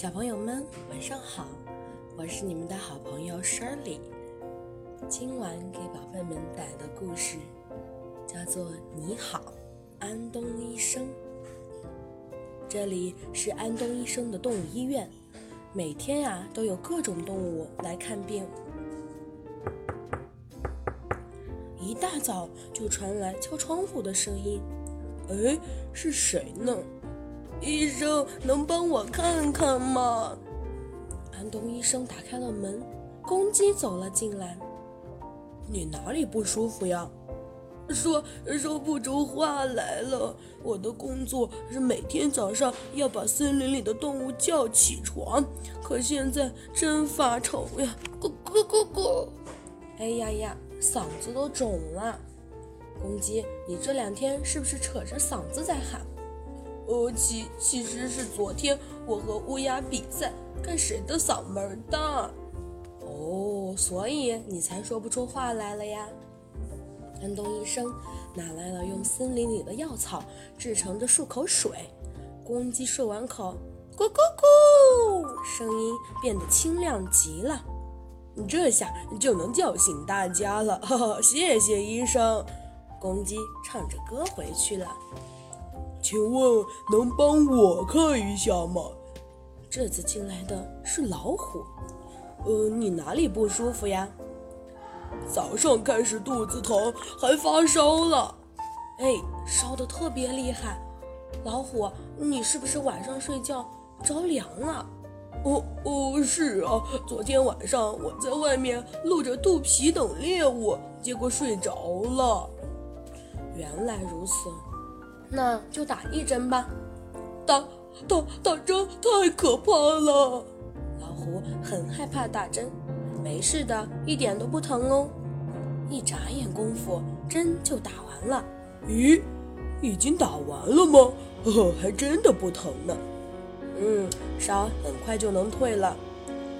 小朋友们，晚上好！我是你们的好朋友 Shirley。今晚给宝贝们带来的故事叫做《你好，安东医生》。这里是安东医生的动物医院，每天呀都有各种动物来看病。一大早就传来敲窗户的声音，哎，是谁呢？医生，能帮我看看吗？安东医生打开了门，公鸡走了进来。你哪里不舒服呀？说说不出话来了。我的工作是每天早上要把森林里的动物叫起床，可现在真发愁呀！咕咕咕咕！哎呀呀，嗓子都肿了。公鸡，你这两天是不是扯着嗓子在喊？哦，其其实是昨天我和乌鸦比赛，看谁的嗓门大。哦，所以你才说不出话来了呀。安东医生拿来了用森林里的药草制成的漱口水，公鸡漱完口，咕咕咕，声音变得清亮极了。这下就能叫醒大家了，哈哈！谢谢医生。公鸡唱着歌回去了。请问能帮我看一下吗？这次进来的是老虎。呃，你哪里不舒服呀？早上开始肚子疼，还发烧了。哎，烧得特别厉害。老虎，你是不是晚上睡觉着凉了？哦哦，是啊，昨天晚上我在外面露着肚皮等猎物，结果睡着了。原来如此。那就打一针吧，打打打针太可怕了。老虎很害怕打针，没事的，一点都不疼哦。一眨眼功夫，针就打完了。咦，已经打完了吗？呵呵，还真的不疼呢。嗯，烧很快就能退了。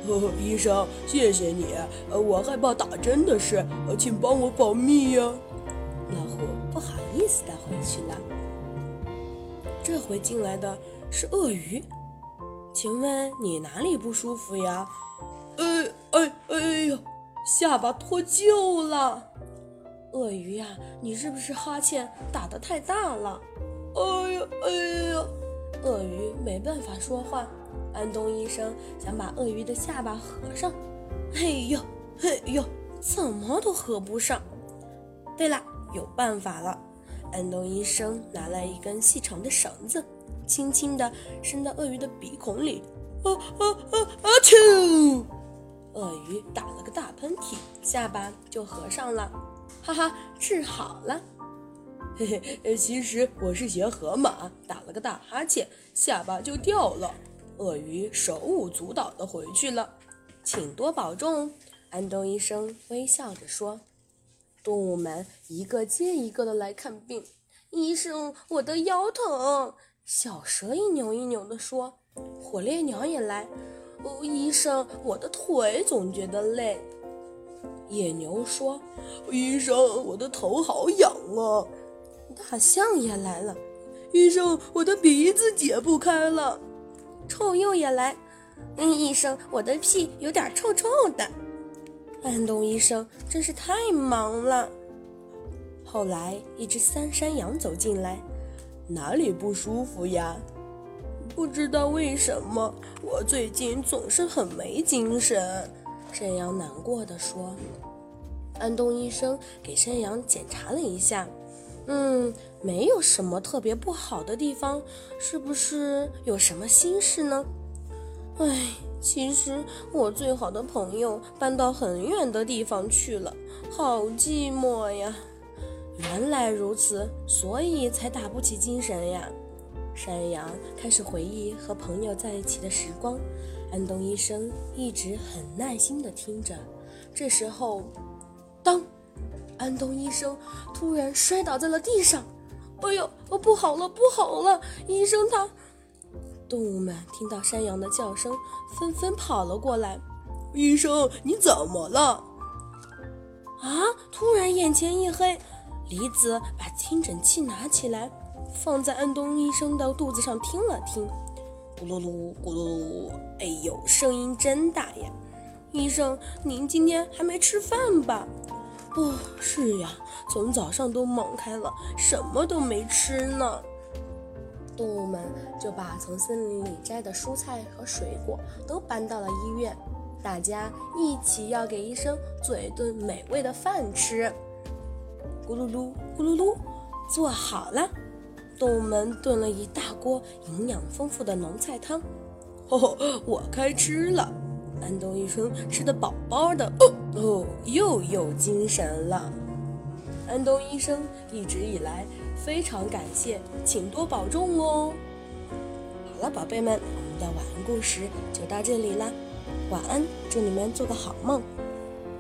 呵呵，医生，谢谢你。呃，我害怕打针的事，请帮我保密呀。老虎不好意思地回去了。这回进来的是鳄鱼，请问你哪里不舒服呀？哎哎哎呀，下巴脱臼了！鳄鱼呀，你是不是哈欠打得太大了？哎呀哎呀！鳄鱼没办法说话。安东医生想把鳄鱼的下巴合上，哎呦哎呦，怎么都合不上。对了，有办法了。安东医生拿来一根细长的绳子，轻轻地伸到鳄鱼的鼻孔里，啊啊啊啊！啾！鳄鱼打了个大喷嚏，下巴就合上了，哈哈，治好了。嘿嘿，其实我是学河马，打了个大哈欠，下巴就掉了。鳄鱼手舞足蹈地回去了，请多保重。安东医生微笑着说。动物们一个接一个的来看病。医生，我的腰疼。小蛇一扭一扭地说。火烈鸟也来。哦，医生，我的腿总觉得累。野牛说。医生，我的头好痒啊。大象也来了。医生，我的鼻子解不开了。臭鼬也来。嗯，医生，我的屁有点臭臭的。安东医生真是太忙了。后来，一只三山羊走进来，哪里不舒服呀？不知道为什么，我最近总是很没精神。山羊难过的说。安东医生给山羊检查了一下，嗯，没有什么特别不好的地方，是不是有什么心事呢？唉。其实我最好的朋友搬到很远的地方去了，好寂寞呀！原来如此，所以才打不起精神呀。山羊开始回忆和朋友在一起的时光，安东医生一直很耐心地听着。这时候，当，安东医生突然摔倒在了地上，哎呦，不好了，不好了！医生他。动物们听到山羊的叫声，纷纷跑了过来。医生，你怎么了？啊！突然眼前一黑，李子把听诊器拿起来，放在安东医生的肚子上听了听。咕噜噜，咕噜噜，哎呦，声音真大呀！医生，您今天还没吃饭吧？哦，是呀，从早上都忙开了，什么都没吃呢。动物们就把从森林里摘的蔬菜和水果都搬到了医院，大家一起要给医生做一顿美味的饭吃。咕噜噜，咕噜噜，做好了。动物们炖了一大锅营养丰富的浓菜汤。哦，我开吃了。安东医生吃得饱饱的，哦，又有精神了。安东医生一直以来非常感谢，请多保重哦。好了，宝贝们，我们的晚安故事就到这里啦，晚安，祝你们做个好梦。